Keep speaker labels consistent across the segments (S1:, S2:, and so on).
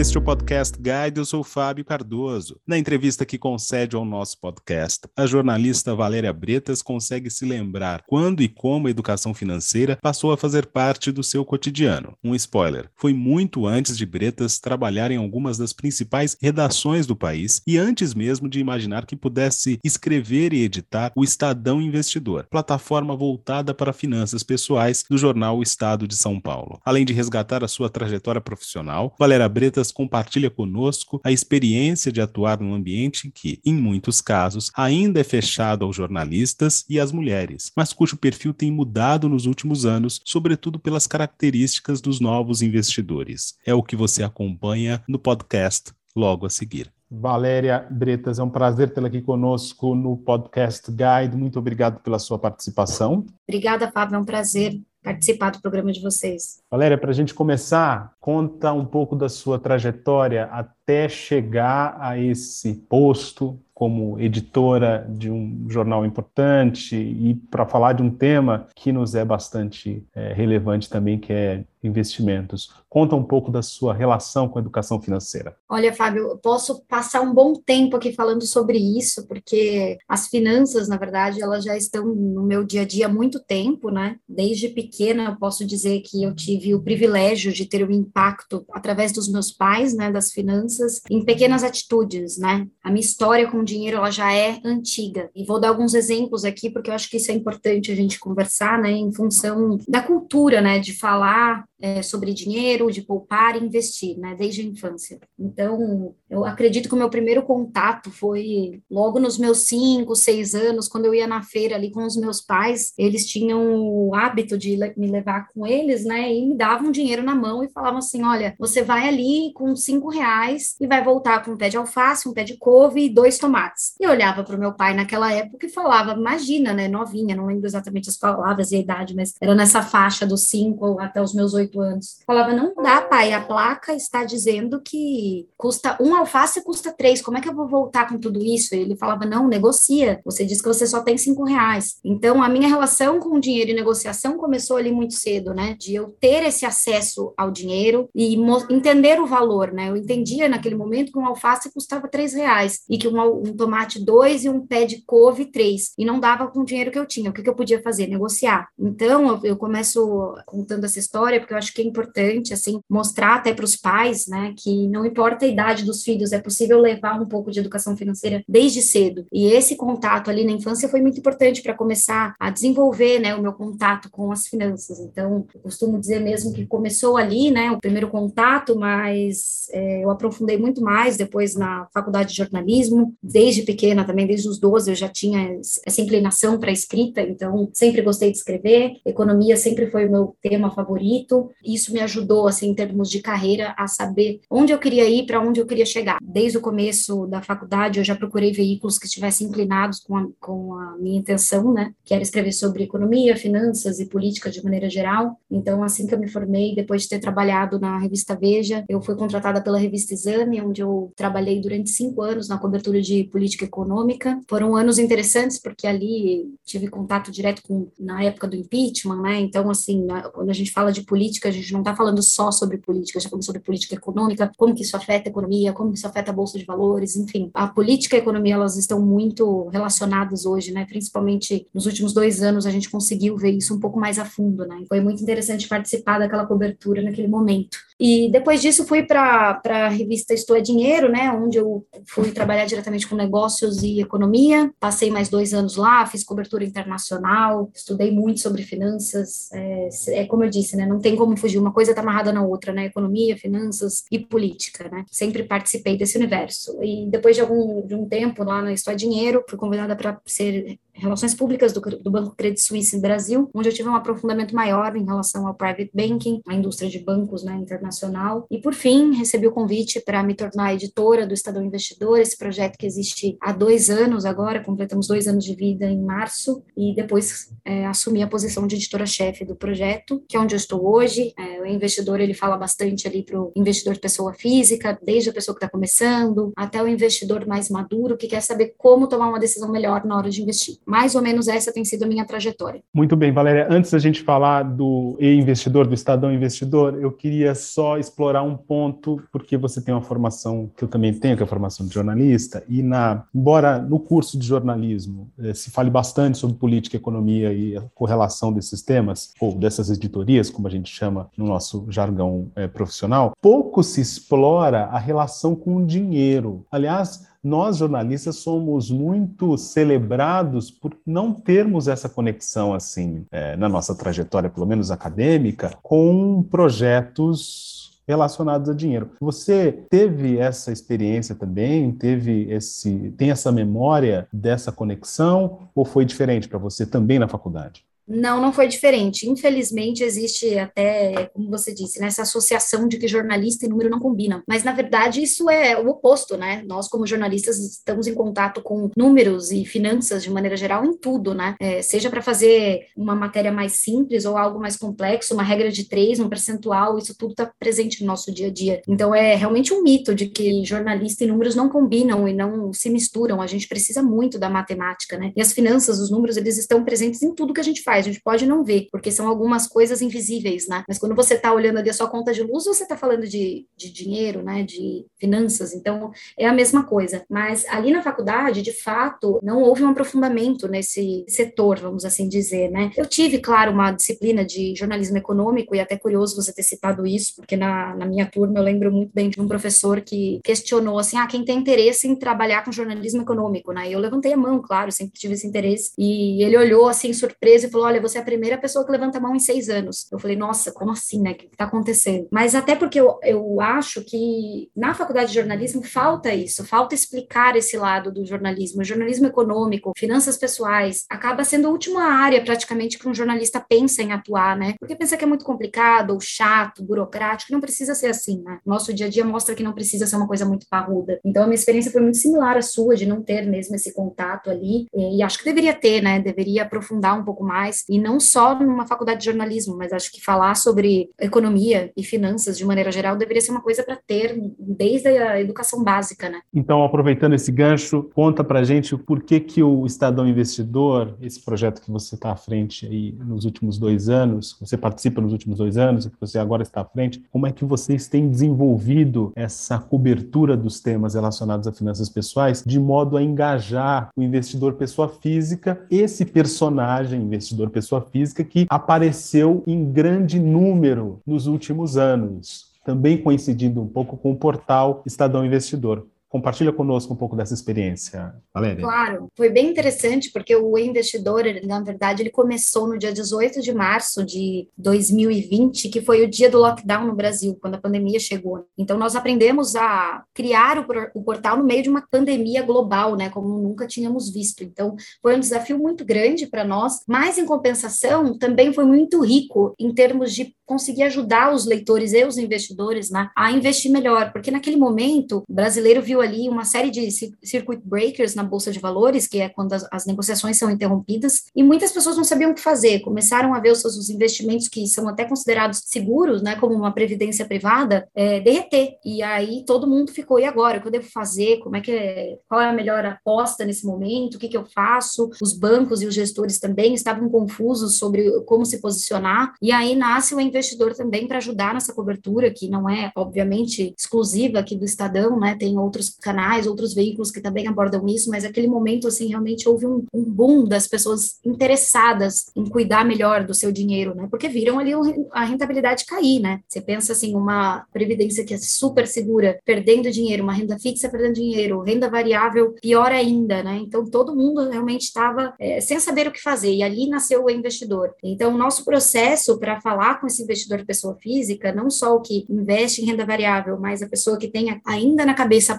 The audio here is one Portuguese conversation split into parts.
S1: Este é o Podcast Guide, eu sou Fábio Cardoso. Na entrevista que concede ao nosso podcast, a jornalista Valéria Bretas consegue se lembrar quando e como a educação financeira passou a fazer parte do seu cotidiano. Um spoiler: foi muito antes de Bretas trabalhar em algumas das principais redações do país e antes mesmo de imaginar que pudesse escrever e editar o Estadão Investidor, plataforma voltada para finanças pessoais do jornal O Estado de São Paulo. Além de resgatar a sua trajetória profissional, Valéria Bretas compartilha conosco a experiência de atuar num ambiente que, em muitos casos, ainda é fechado aos jornalistas e às mulheres, mas cujo perfil tem mudado nos últimos anos, sobretudo pelas características dos novos investidores. É o que você acompanha no podcast logo a seguir. Valéria Bretas, é um prazer tê-la aqui conosco no podcast Guide. Muito obrigado pela sua participação.
S2: Obrigada, Fábio, é um prazer participar do programa de vocês.
S1: Valéria, para a gente começar, conta um pouco da sua trajetória até chegar a esse posto como editora de um jornal importante e para falar de um tema que nos é bastante é, relevante também, que é investimentos. Conta um pouco da sua relação com a educação financeira.
S2: Olha, Fábio, eu posso passar um bom tempo aqui falando sobre isso, porque as finanças, na verdade, elas já estão no meu dia a dia há muito tempo, né? Desde pequena, eu posso dizer que eu tive o privilégio de ter um impacto através dos meus pais, né, das finanças, em pequenas atitudes, né? A minha história com o dinheiro, ela já é antiga. E vou dar alguns exemplos aqui, porque eu acho que isso é importante a gente conversar, né, em função da cultura, né, de falar é, sobre dinheiro, de poupar e investir, né, desde a infância. Então, eu acredito que o meu primeiro contato foi logo nos meus cinco, seis anos, quando eu ia na feira ali com os meus pais, eles tinham o hábito de me levar com eles, né, e me davam dinheiro na mão e falavam assim, olha, você vai ali com cinco reais e vai voltar com um pé de alface, um pé de couve e dois tomates. E eu olhava para o meu pai naquela época e falava, imagina, né, novinha, não lembro exatamente as palavras e a idade, mas era nessa faixa dos cinco até os meus oito anos. Falava, não dá, pai, a placa está dizendo que custa um alface custa três, como é que eu vou voltar com tudo isso? Ele falava, não, negocia, você diz que você só tem cinco reais. Então, a minha relação com o dinheiro e negociação começou ali muito cedo, né, de eu ter esse acesso ao dinheiro e entender o valor, né, eu entendia naquele momento que um alface custava três reais e que um, um tomate dois e um pé de couve três, e não dava com o dinheiro que eu tinha, o que, que eu podia fazer? Negociar. Então, eu, eu começo contando essa história, porque eu acho que é importante, assim, mostrar até para os pais, né, que não importa a idade dos filhos, é possível levar um pouco de educação financeira desde cedo. E esse contato ali na infância foi muito importante para começar a desenvolver, né, o meu contato com as finanças. Então, eu costumo dizer mesmo que começou ali, né, o primeiro contato, mas é, eu aprofundei muito mais depois na faculdade de jornalismo, desde pequena também, desde os 12 eu já tinha essa inclinação para escrita, então sempre gostei de escrever, economia sempre foi o meu tema favorito, isso me ajudou, assim, em termos de carreira, a saber onde eu queria ir, para onde eu queria chegar. Desde o começo da faculdade, eu já procurei veículos que estivessem inclinados com a, com a minha intenção, né, que era escrever sobre economia, finanças e política de maneira geral. Então, assim que eu me formei, depois de ter trabalhado na revista Veja, eu fui contratada pela revista Exame, onde eu trabalhei durante cinco anos na cobertura de política econômica. Foram anos interessantes, porque ali tive contato direto com, na época do impeachment, né, então, assim, quando a gente fala de política, política, a gente não está falando só sobre política, gente está falando sobre política econômica, como que isso afeta a economia, como que isso afeta a bolsa de valores, enfim. A política e a economia, elas estão muito relacionadas hoje, né? Principalmente nos últimos dois anos, a gente conseguiu ver isso um pouco mais a fundo, né? Foi muito interessante participar daquela cobertura naquele momento. E depois disso fui para a revista Estou é Dinheiro, né, onde eu fui trabalhar diretamente com negócios e economia. Passei mais dois anos lá, fiz cobertura internacional, estudei muito sobre finanças. É, é como eu disse, né, não tem como fugir, uma coisa está amarrada na outra, né, economia, finanças e política, né. Sempre participei desse universo. E depois de algum de um tempo lá na é Dinheiro, fui convidada para ser Relações Públicas do, do Banco Credit Suisse Brasil, onde eu tive um aprofundamento maior em relação ao private banking, a indústria de bancos né, internacional. E, por fim, recebi o convite para me tornar editora do Estadão Investidor, esse projeto que existe há dois anos agora, completamos dois anos de vida em março, e depois é, assumi a posição de editora-chefe do projeto, que é onde eu estou hoje. É, eu investidor ele fala bastante ali para o investidor pessoa física, desde a pessoa que está começando, até o investidor mais maduro que quer saber como tomar uma decisão melhor na hora de investir. Mais ou menos essa tem sido a minha trajetória.
S1: Muito bem, Valéria. Antes da gente falar do e-investidor, do Estadão Investidor, eu queria só explorar um ponto, porque você tem uma formação que eu também tenho, que é a formação de jornalista, e na, embora no curso de jornalismo eh, se fale bastante sobre política, economia e a correlação desses temas, ou dessas editorias, como a gente chama no nosso jargão eh, profissional, pouco se explora a relação com o dinheiro. Aliás, nós jornalistas somos muito celebrados por não termos essa conexão assim é, na nossa trajetória, pelo menos acadêmica, com projetos relacionados a dinheiro. Você teve essa experiência também? Teve esse tem essa memória dessa conexão ou foi diferente para você também na faculdade?
S2: Não, não foi diferente. Infelizmente, existe até, como você disse, nessa né, associação de que jornalista e número não combinam. Mas, na verdade, isso é o oposto, né? Nós, como jornalistas, estamos em contato com números e finanças, de maneira geral, em tudo, né? É, seja para fazer uma matéria mais simples ou algo mais complexo, uma regra de três, um percentual, isso tudo está presente no nosso dia a dia. Então, é realmente um mito de que jornalista e números não combinam e não se misturam. A gente precisa muito da matemática, né? E as finanças, os números, eles estão presentes em tudo que a gente faz a gente pode não ver, porque são algumas coisas invisíveis, né? Mas quando você está olhando ali a sua conta de luz, você está falando de, de dinheiro, né? De finanças, então é a mesma coisa. Mas ali na faculdade, de fato, não houve um aprofundamento nesse setor, vamos assim dizer, né? Eu tive, claro, uma disciplina de jornalismo econômico, e até curioso você ter citado isso, porque na, na minha turma eu lembro muito bem de um professor que questionou assim: ah, quem tem interesse em trabalhar com jornalismo econômico, né? E eu levantei a mão, claro, sempre tive esse interesse, e ele olhou assim, surpreso, e falou: olha, você é a primeira pessoa que levanta a mão em seis anos. Eu falei, nossa, como assim, né? O que está acontecendo? Mas até porque eu, eu acho que na faculdade de jornalismo falta isso, falta explicar esse lado do jornalismo. Jornalismo econômico, finanças pessoais, acaba sendo a última área praticamente que um jornalista pensa em atuar, né? Porque pensa que é muito complicado, ou chato, burocrático, não precisa ser assim, né? Nosso dia a dia mostra que não precisa ser uma coisa muito parruda. Então a minha experiência foi muito similar à sua, de não ter mesmo esse contato ali, e acho que deveria ter, né? Deveria aprofundar um pouco mais e não só numa faculdade de jornalismo, mas acho que falar sobre economia e finanças de maneira geral deveria ser uma coisa para ter desde a educação básica, né?
S1: Então, aproveitando esse gancho, conta para gente por que que o Estadão Investidor, esse projeto que você está à frente aí nos últimos dois anos, você participa nos últimos dois anos, que você agora está à frente, como é que vocês têm desenvolvido essa cobertura dos temas relacionados a finanças pessoais de modo a engajar o investidor pessoa física, esse personagem investidor pessoa física que apareceu em grande número nos últimos anos, também coincidindo um pouco com o portal Estadão Investidor. Compartilha conosco um pouco dessa experiência, Valéria.
S2: Claro, foi bem interessante porque o investidor, na verdade, ele começou no dia 18 de março de 2020, que foi o dia do lockdown no Brasil, quando a pandemia chegou. Então, nós aprendemos a criar o, portal no meio de uma pandemia global, né, como nunca tínhamos visto. Então, foi um desafio muito grande para nós, mas, em compensação, também foi muito rico em termos de conseguir ajudar os leitores e os investidores né, a investir melhor, porque naquele momento o brasileiro viu ali uma série de circuit breakers na bolsa de valores, que é quando as, as negociações são interrompidas, e muitas pessoas não sabiam o que fazer, começaram a ver os seus investimentos que são até considerados seguros, né, como uma previdência privada, é, derreter. E aí todo mundo ficou, e agora? O que eu devo fazer? Como é que é, qual é a melhor aposta nesse momento? O que, que eu faço? Os bancos e os gestores também estavam confusos sobre como se posicionar, e aí nasce o investidor também para ajudar nessa cobertura, que não é, obviamente, exclusiva aqui do Estadão, né? Tem outros canais, outros veículos que também abordam isso, mas aquele momento, assim, realmente houve um, um boom das pessoas interessadas em cuidar melhor do seu dinheiro, né? Porque viram ali a rentabilidade cair, né? Você pensa assim, uma previdência que é super segura, perdendo dinheiro, uma renda fixa perdendo dinheiro, renda variável pior ainda, né? Então todo mundo realmente estava é, sem saber o que fazer, e ali nasceu o investidor. Então, o nosso processo para falar com esse investidor pessoa física, não só o que investe em renda variável, mas a pessoa que tem ainda na cabeça a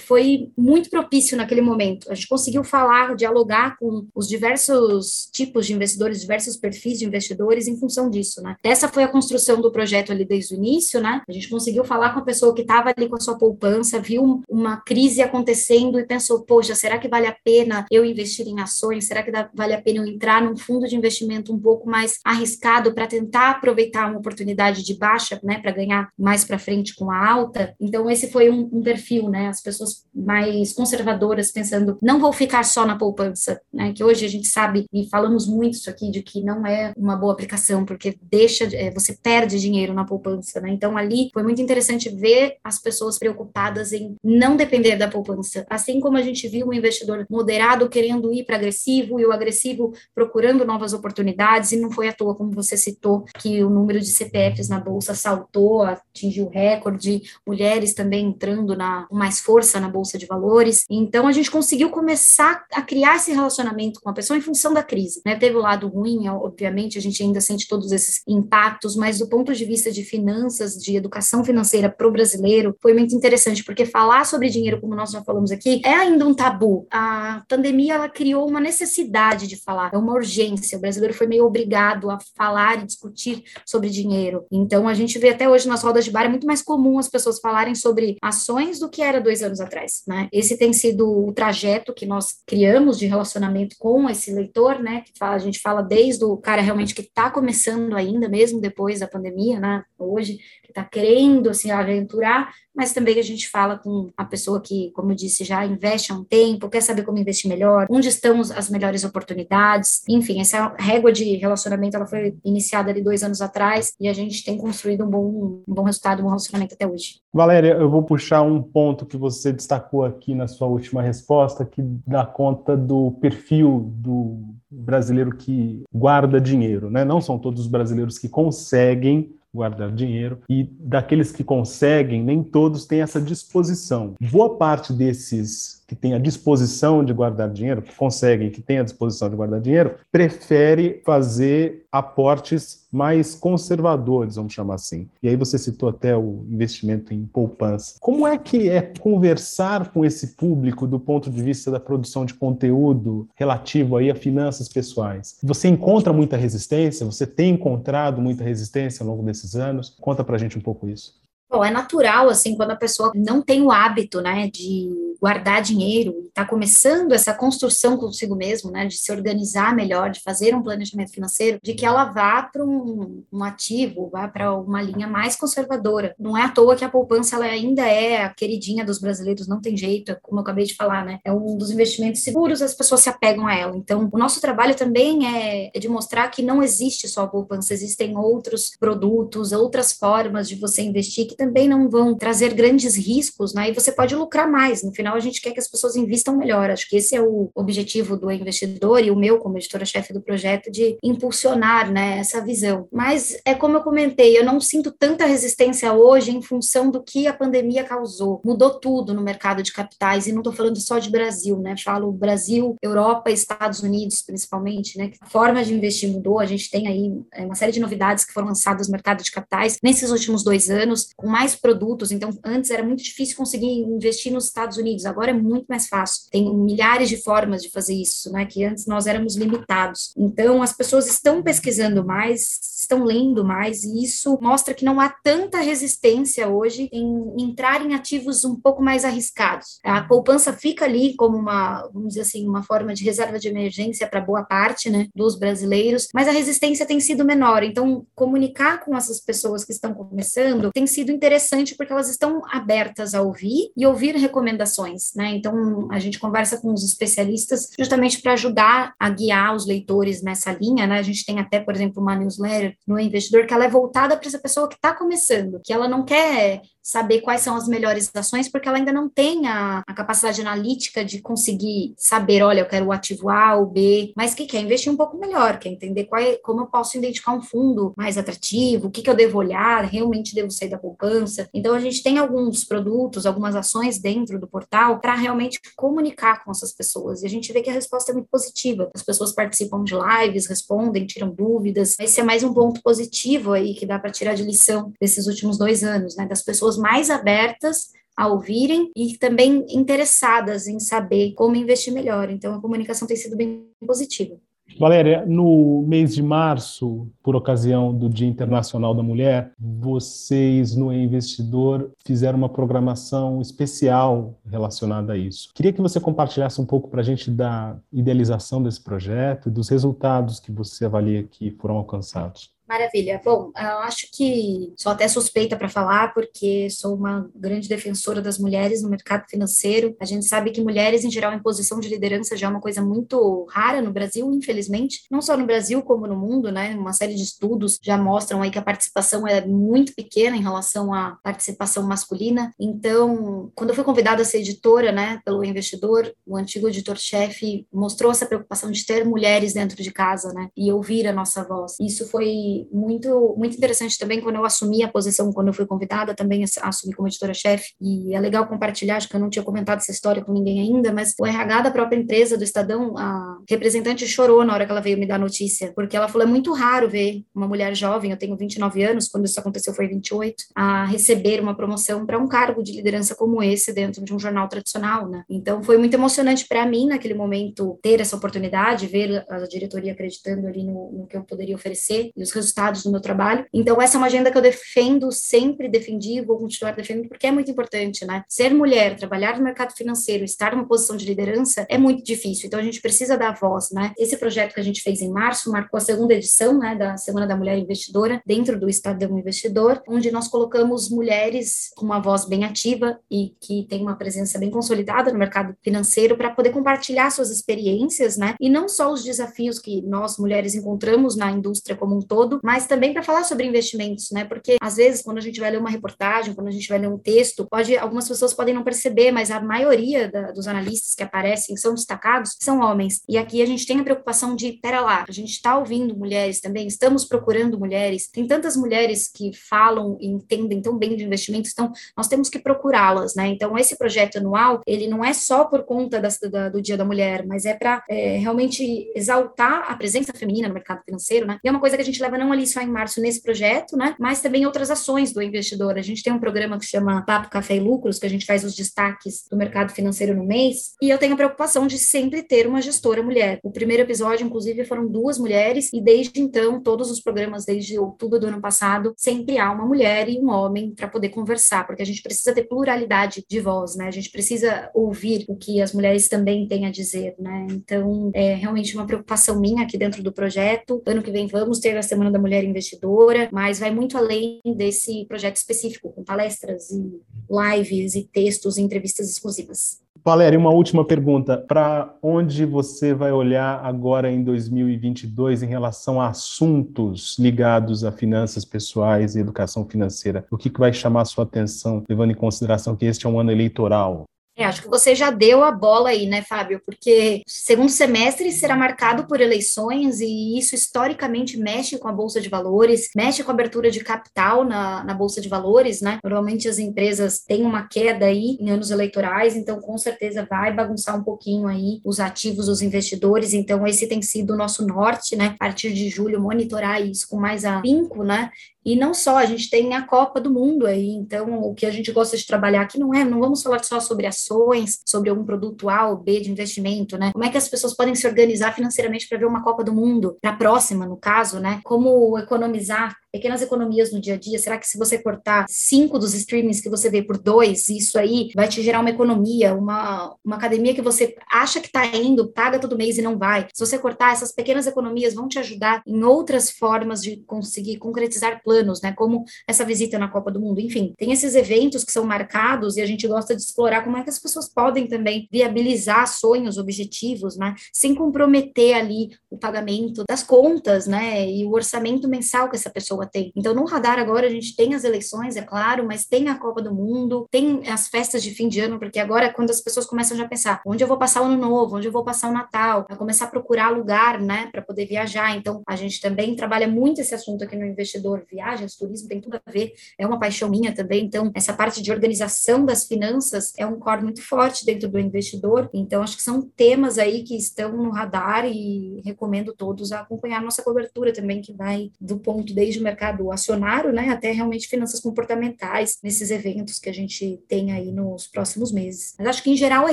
S2: foi muito propício naquele momento. A gente conseguiu falar, dialogar com os diversos tipos de investidores, diversos perfis de investidores em função disso, né? Essa foi a construção do projeto ali desde o início, né? A gente conseguiu falar com a pessoa que estava ali com a sua poupança, viu uma crise acontecendo e pensou, poxa, será que vale a pena eu investir em ações? Será que vale a pena eu entrar num fundo de investimento um pouco mais arriscado para tentar aproveitar uma oportunidade de baixa, né, para ganhar mais para frente com a alta? Então esse foi um, um perfil, né? As pessoas mais conservadoras pensando, não vou ficar só na poupança, né? Que hoje a gente sabe e falamos muito isso aqui de que não é uma boa aplicação porque deixa, é, você perde dinheiro na poupança, né? Então ali foi muito interessante ver as pessoas preocupadas em não depender da poupança, assim como a gente viu o investidor moderado querendo ir para agressivo e o agressivo procurando novas oportunidades e não foi à toa como você citou que o número de CPFs na bolsa saltou, atingiu recorde, mulheres também entrando na mais força na bolsa de valores. Então a gente conseguiu começar a criar esse relacionamento com a pessoa em função da crise, né? Teve o lado ruim, obviamente, a gente ainda sente todos esses impactos, mas do ponto de vista de finanças, de educação financeira para o brasileiro, foi muito interessante, porque falar sobre dinheiro, como nós já falamos aqui, é ainda um tabu. A pandemia ela criou uma necessidade de falar, é uma urgência. O brasileiro foi meio obrigado a falar e discutir sobre dinheiro. Então a gente vê até hoje nas rodas de bar é muito mais comum as pessoas falarem sobre ações do que era dois anos atrás, né? Esse tem sido o trajeto que nós criamos de relacionamento com esse leitor, né? Que fala, a gente fala desde o cara realmente que está começando ainda, mesmo depois da pandemia, né? Hoje, que está querendo assim aventurar, mas também a gente fala com a pessoa que, como eu disse, já investe há um tempo, quer saber como investir melhor, onde estão as melhores oportunidades. Enfim, essa régua de relacionamento ela foi iniciada ali dois anos atrás e a gente tem construído um bom, um bom resultado, um bom relacionamento até hoje.
S1: Valéria, eu vou puxar um ponto que você destacou aqui na sua última resposta, que dá conta do perfil do brasileiro que guarda dinheiro, né? Não são todos os brasileiros que conseguem guardar dinheiro e daqueles que conseguem, nem todos têm essa disposição. Boa parte desses que têm a disposição de guardar dinheiro, que conseguem, que têm a disposição de guardar dinheiro, prefere fazer aportes mais conservadores, vamos chamar assim. E aí você citou até o investimento em poupança. Como é que é conversar com esse público do ponto de vista da produção de conteúdo relativo aí a finanças pessoais? Você encontra muita resistência? Você tem encontrado muita resistência ao longo desses anos? Conta pra gente um pouco isso.
S2: É natural, assim, quando a pessoa não tem o hábito, né, de guardar dinheiro, está começando essa construção consigo mesmo, né, de se organizar melhor, de fazer um planejamento financeiro, de que ela vá para um, um, ativo, vá para uma linha mais conservadora. Não é à toa que a poupança ela ainda é a queridinha dos brasileiros, não tem jeito, como eu acabei de falar, né, é um dos investimentos seguros, as pessoas se apegam a ela. Então, o nosso trabalho também é, é de mostrar que não existe só a poupança, existem outros produtos, outras formas de você investir que também não vão trazer grandes riscos, né? E você pode lucrar mais. No final, a gente quer que as pessoas investam melhor. Acho que esse é o objetivo do investidor e o meu, como editora-chefe do projeto, de impulsionar, né, essa visão. Mas é como eu comentei, eu não sinto tanta resistência hoje em função do que a pandemia causou. Mudou tudo no mercado de capitais e não estou falando só de Brasil, né? Falo Brasil, Europa, Estados Unidos, principalmente, né? A forma de investir mudou. A gente tem aí é, uma série de novidades que foram lançadas no mercado de capitais nesses últimos dois anos, com mais produtos. Então, antes era muito difícil conseguir investir nos Estados Unidos, agora é muito mais fácil. Tem milhares de formas de fazer isso, né? Que antes nós éramos limitados. Então, as pessoas estão pesquisando mais, estão lendo mais, e isso mostra que não há tanta resistência hoje em entrar em ativos um pouco mais arriscados. A poupança fica ali como uma, vamos dizer assim, uma forma de reserva de emergência para boa parte, né, dos brasileiros, mas a resistência tem sido menor. Então, comunicar com essas pessoas que estão começando tem sido interessante porque elas estão abertas a ouvir e ouvir recomendações, né? Então a gente conversa com os especialistas justamente para ajudar a guiar os leitores nessa linha, né? A gente tem até, por exemplo, uma newsletter no investidor que ela é voltada para essa pessoa que está começando, que ela não quer saber quais são as melhores ações, porque ela ainda não tem a, a, capacidade analítica de conseguir saber, olha, eu quero o ativo A ou B, mas que quer investir um pouco melhor, quer entender qual é, como eu posso identificar um fundo mais atrativo, o que, que eu devo olhar, realmente devo sair da poupança. Então, a gente tem alguns produtos, algumas ações dentro do portal para realmente comunicar com essas pessoas, e a gente vê que a resposta é muito positiva. As pessoas participam de lives, respondem, tiram dúvidas. Esse é mais um ponto positivo aí que dá para tirar de lição desses últimos dois anos, né, das pessoas pessoas mais abertas a ouvirem e também interessadas em saber como investir melhor. Então, a comunicação tem sido bem positiva.
S1: Valéria, no mês de março, por ocasião do Dia Internacional da Mulher, vocês no Investidor fizeram uma programação especial relacionada a isso. Queria que você compartilhasse um pouco para a gente da idealização desse projeto e dos resultados que você avalia que foram alcançados.
S2: Maravilha. Bom, eu acho que sou até suspeita para falar, porque sou uma grande defensora das mulheres no mercado financeiro. A gente sabe que mulheres, em geral, em posição de liderança já é uma coisa muito rara no Brasil, infelizmente. Não só no Brasil, como no mundo, né? Uma série de estudos já mostram aí que a participação é muito pequena em relação à participação masculina. Então, quando eu fui convidada a ser editora, né, pelo investidor, o antigo editor-chefe mostrou essa preocupação de ter mulheres dentro de casa, né, e ouvir a nossa voz. Isso foi muito muito interessante também quando eu assumi a posição, quando eu fui convidada, também assumi como editora-chefe, e é legal compartilhar, acho que eu não tinha comentado essa história com ninguém ainda, mas o RH da própria empresa, do Estadão, a representante chorou na hora que ela veio me dar notícia, porque ela falou, é muito raro ver uma mulher jovem, eu tenho 29 anos, quando isso aconteceu foi 28, a receber uma promoção para um cargo de liderança como esse dentro de um jornal tradicional, né? Então foi muito emocionante para mim naquele momento ter essa oportunidade, ver a diretoria acreditando ali no, no que eu poderia oferecer e os resultados do meu trabalho. Então, essa é uma agenda que eu defendo, sempre defendi, vou continuar defendendo, porque é muito importante, né? Ser mulher, trabalhar no mercado financeiro, estar numa posição de liderança é muito difícil. Então, a gente precisa dar voz, né? Esse projeto que a gente fez em março marcou a segunda edição, né, da Semana da Mulher Investidora, dentro do Estadão Investidor, onde nós colocamos mulheres com uma voz bem ativa e que tem uma presença bem consolidada no mercado financeiro para poder compartilhar suas experiências, né? E não só os desafios que nós mulheres encontramos na indústria como um todo, mas também para falar sobre investimentos, né? Porque às vezes quando a gente vai ler uma reportagem, quando a gente vai ler um texto, pode algumas pessoas podem não perceber, mas a maioria da, dos analistas que aparecem são destacados são homens. E aqui a gente tem a preocupação de, pera lá, a gente está ouvindo mulheres também, estamos procurando mulheres. Tem tantas mulheres que falam e entendem tão bem de investimentos, então nós temos que procurá-las, né? Então esse projeto anual, ele não é só por conta da, da, do Dia da Mulher, mas é para é, realmente exaltar a presença feminina no mercado financeiro, né? E é uma coisa que a gente leva não ali só em março nesse projeto, né? Mas também outras ações do investidor. A gente tem um programa que chama Papo Café e Lucros, que a gente faz os destaques do mercado financeiro no mês, e eu tenho a preocupação de sempre ter uma gestora mulher. O primeiro episódio, inclusive, foram duas mulheres, e desde então, todos os programas, desde outubro do ano passado, sempre há uma mulher e um homem para poder conversar, porque a gente precisa ter pluralidade de voz, né? A gente precisa ouvir o que as mulheres também têm a dizer, né? Então, é realmente uma preocupação minha aqui dentro do projeto. Ano que vem vamos ter a Semana da Mulher Investidora, mas vai muito além desse projeto específico, com palestras e lives e textos e entrevistas exclusivas.
S1: Valéria, uma última pergunta. Para onde você vai olhar agora em 2022 em relação a assuntos ligados a finanças pessoais e educação financeira? O que, que vai chamar a sua atenção, levando em consideração que este é um ano eleitoral?
S2: É, acho que você já deu a bola aí, né, Fábio? Porque segundo semestre será marcado por eleições e isso historicamente mexe com a Bolsa de Valores, mexe com a abertura de capital na, na Bolsa de Valores, né? Normalmente as empresas têm uma queda aí em anos eleitorais, então com certeza vai bagunçar um pouquinho aí os ativos dos investidores. Então, esse tem sido o nosso norte, né? A partir de julho, monitorar isso com mais afinco, né? E não só, a gente tem a Copa do Mundo aí, então o que a gente gosta de trabalhar aqui não é, não vamos falar só sobre ações, sobre algum produto A ou B de investimento, né? Como é que as pessoas podem se organizar financeiramente para ver uma Copa do Mundo, para a próxima, no caso, né? Como economizar pequenas economias no dia a dia, será que se você cortar cinco dos streamings que você vê por dois, isso aí vai te gerar uma economia, uma, uma academia que você acha que está indo, paga todo mês e não vai. Se você cortar, essas pequenas economias vão te ajudar em outras formas de conseguir concretizar planos, né? Como essa visita na Copa do Mundo. Enfim, tem esses eventos que são marcados e a gente gosta de explorar como é que as pessoas podem também viabilizar sonhos, objetivos, né? Sem comprometer ali o pagamento das contas, né? E o orçamento mensal que essa pessoa pessoa tem. Então, no radar agora a gente tem as eleições, é claro, mas tem a Copa do Mundo, tem as festas de fim de ano, porque agora é quando as pessoas começam já a pensar onde eu vou passar o ano novo, onde eu vou passar o Natal, a começar a procurar lugar, né, para poder viajar. Então, a gente também trabalha muito esse assunto aqui no investidor, viagens, turismo, tem tudo a ver, é uma paixão minha também. Então, essa parte de organização das finanças é um core muito forte dentro do investidor. Então, acho que são temas aí que estão no radar e recomendo todos a acompanhar nossa cobertura também, que vai do ponto desde o mercado acionário, né, até realmente finanças comportamentais nesses eventos que a gente tem aí nos próximos meses. Mas acho que em geral é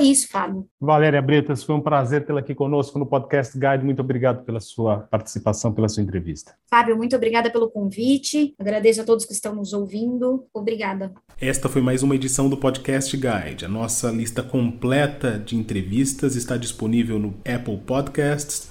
S2: isso, Fábio.
S1: Valéria Bretas, foi um prazer tê-la aqui conosco no Podcast Guide. Muito obrigado pela sua participação, pela sua entrevista.
S2: Fábio, muito obrigada pelo convite. Agradeço a todos que estão nos ouvindo. Obrigada.
S1: Esta foi mais uma edição do Podcast Guide. A nossa lista completa de entrevistas está disponível no Apple Podcasts,